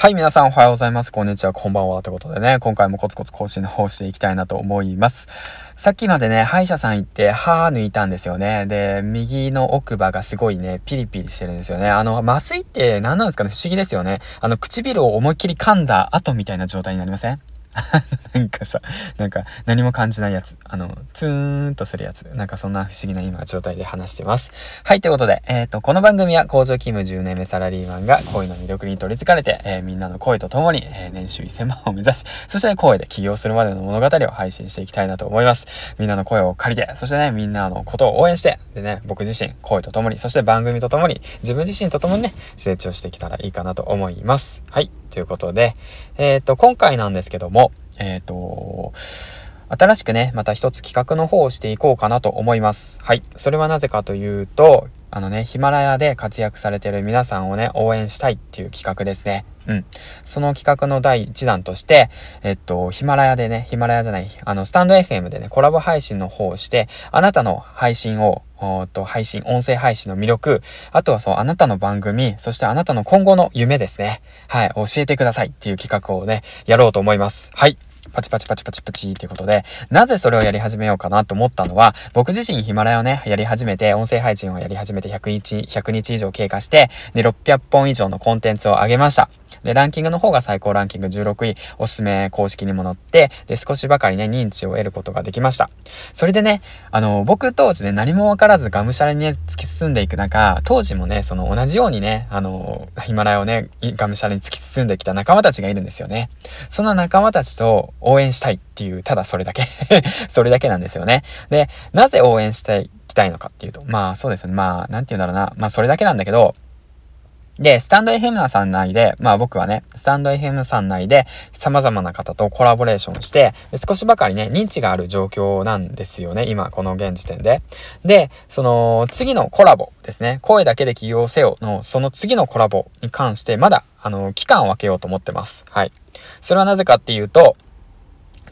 はい、皆さんおはようございます。こんにちは、こんばんは。ということでね、今回もコツコツ更新の方していきたいなと思います。さっきまでね、歯医者さん行って歯抜いたんですよね。で、右の奥歯がすごいね、ピリピリしてるんですよね。あの、麻酔って何なんですかね？不思議ですよね。あの、唇を思いっきり噛んだ後みたいな状態になりません？なんかさ、なんか何も感じないやつ。あの、ツーンとするやつ。なんかそんな不思議な今状態で話してます。はい、ということで、えっ、ー、と、この番組は工場勤務10年目サラリーマンが恋の魅力に取り憑かれて、えー、みんなの声とともに、えー、年収1000万を目指し、そして声で起業するまでの物語を配信していきたいなと思います。みんなの声を借りて、そしてね、みんなのことを応援して、でね、僕自身、声とともに、そして番組とともに、自分自身とともにね、成長してきたらいいかなと思います。はい、ということで、えっ、と、今回なんですけども、えっ、ー、と、新しくね、また一つ企画の方をしていこうかなと思います。はい。それはなぜかというと、あのね、ヒマラヤで活躍されている皆さんをね、応援したいっていう企画ですね。うん。その企画の第1弾として、えっと、ヒマラヤでね、ヒマラヤじゃない、あの、スタンド FM でね、コラボ配信の方をして、あなたの配信を、おっと、配信、音声配信の魅力、あとはそう、あなたの番組、そしてあなたの今後の夢ですね。はい、教えてくださいっていう企画をね、やろうと思います。はい。パチパチパチパチパチっていうことで、なぜそれをやり始めようかなと思ったのは、僕自身ヒマラヤをね、やり始めて、音声配信をやり始めて100日、100日以上経過して、で、600本以上のコンテンツを上げました。で、ランキングの方が最高ランキング16位、おすすめ公式にも載って、で、少しばかりね、認知を得ることができました。それでね、あの、僕当時ね、何もわからずがむしゃらにね、突き進んでいく中、当時もね、その同じようにね、あの、ヒマラヤをね、がむしゃらに突き進んできた仲間たちがいるんですよね。その仲間たちと応援したいっていう、ただそれだけ それだけなんですよね。で、なぜ応援したい、きたいのかっていうと、まあそうですね。まあ、なんて言うんだろうな。まあそれだけなんだけど、で、スタンド FM さん内で、まあ僕はね、スタンド FM さん内で様々な方とコラボレーションして、少しばかりね、認知がある状況なんですよね、今、この現時点で。で、その次のコラボですね、声だけで起業せよの、その次のコラボに関して、まだ、あの、期間を分けようと思ってます。はい。それはなぜかっていうと、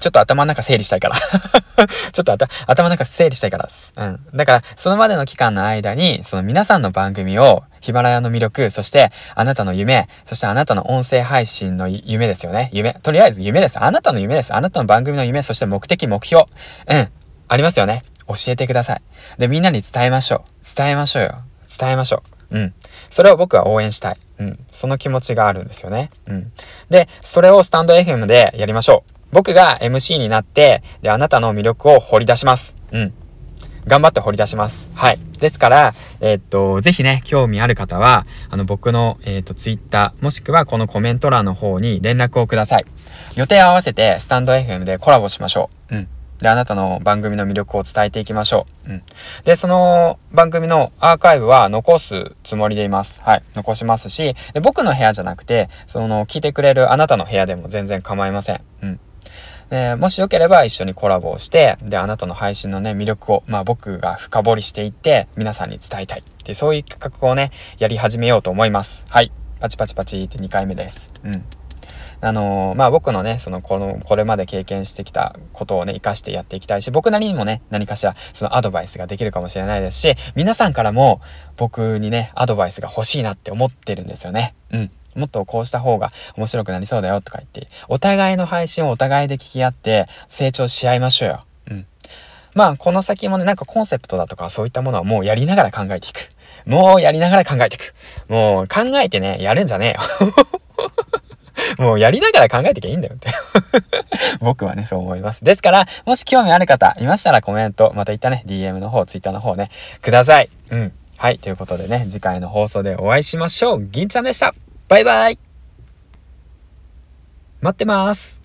ちょっと頭の中整理したいから ちょっと頭の中整理したいからです。うん。だから、そのまでの期間の間に、その皆さんの番組を、ヒマラヤの魅力、そしてあなたの夢、そしてあなたの音声配信の夢ですよね。夢。とりあえず夢です。あなたの夢です。あなたの番組の夢、そして目的、目標。うん。ありますよね。教えてください。で、みんなに伝えましょう。伝えましょうよ。伝えましょう。うん。それを僕は応援したい。うん。その気持ちがあるんですよね。うん。で、それをスタンド FM でやりましょう。僕が MC になって、で、あなたの魅力を掘り出します。うん。頑張って掘り出します。はい。ですから、えー、っと、ぜひね、興味ある方は、あの、僕の、えー、っと、ツイッター、もしくはこのコメント欄の方に連絡をください。予定合わせて、スタンド FM でコラボしましょう。うん。で、あなたの番組の魅力を伝えていきましょう。うん。で、その番組のアーカイブは残すつもりでいます。はい。残しますし、で僕の部屋じゃなくて、その、聞いてくれるあなたの部屋でも全然構いません。うん。で、もしよければ一緒にコラボをして、で、あなたの配信のね、魅力を、まあ僕が深掘りしていって、皆さんに伝えたいって、そういう企画をね、やり始めようと思います。はい。パチパチパチって2回目です。うん。あのー、まあ僕のね、その、この、これまで経験してきたことをね、活かしてやっていきたいし、僕なりにもね、何かしら、そのアドバイスができるかもしれないですし、皆さんからも僕にね、アドバイスが欲しいなって思ってるんですよね。うん。もっとこうした方が面白くなりそうだよとか言って、お互いの配信をお互いで聞き合って成長し合いましょうよ。うん。まあ、この先もね、なんかコンセプトだとかそういったものはもうやりながら考えていく。もうやりながら考えていく。もう考えてね、やるんじゃねえよ。もうやりながら考えてきゃいいんだよって 僕はね、そう思います。ですから、もし興味ある方いましたらコメント、また言ったね、DM の方、Twitter の方ね、ください。うん。はい。ということでね、次回の放送でお会いしましょう。銀ちゃんでした。バイバイ。待ってます。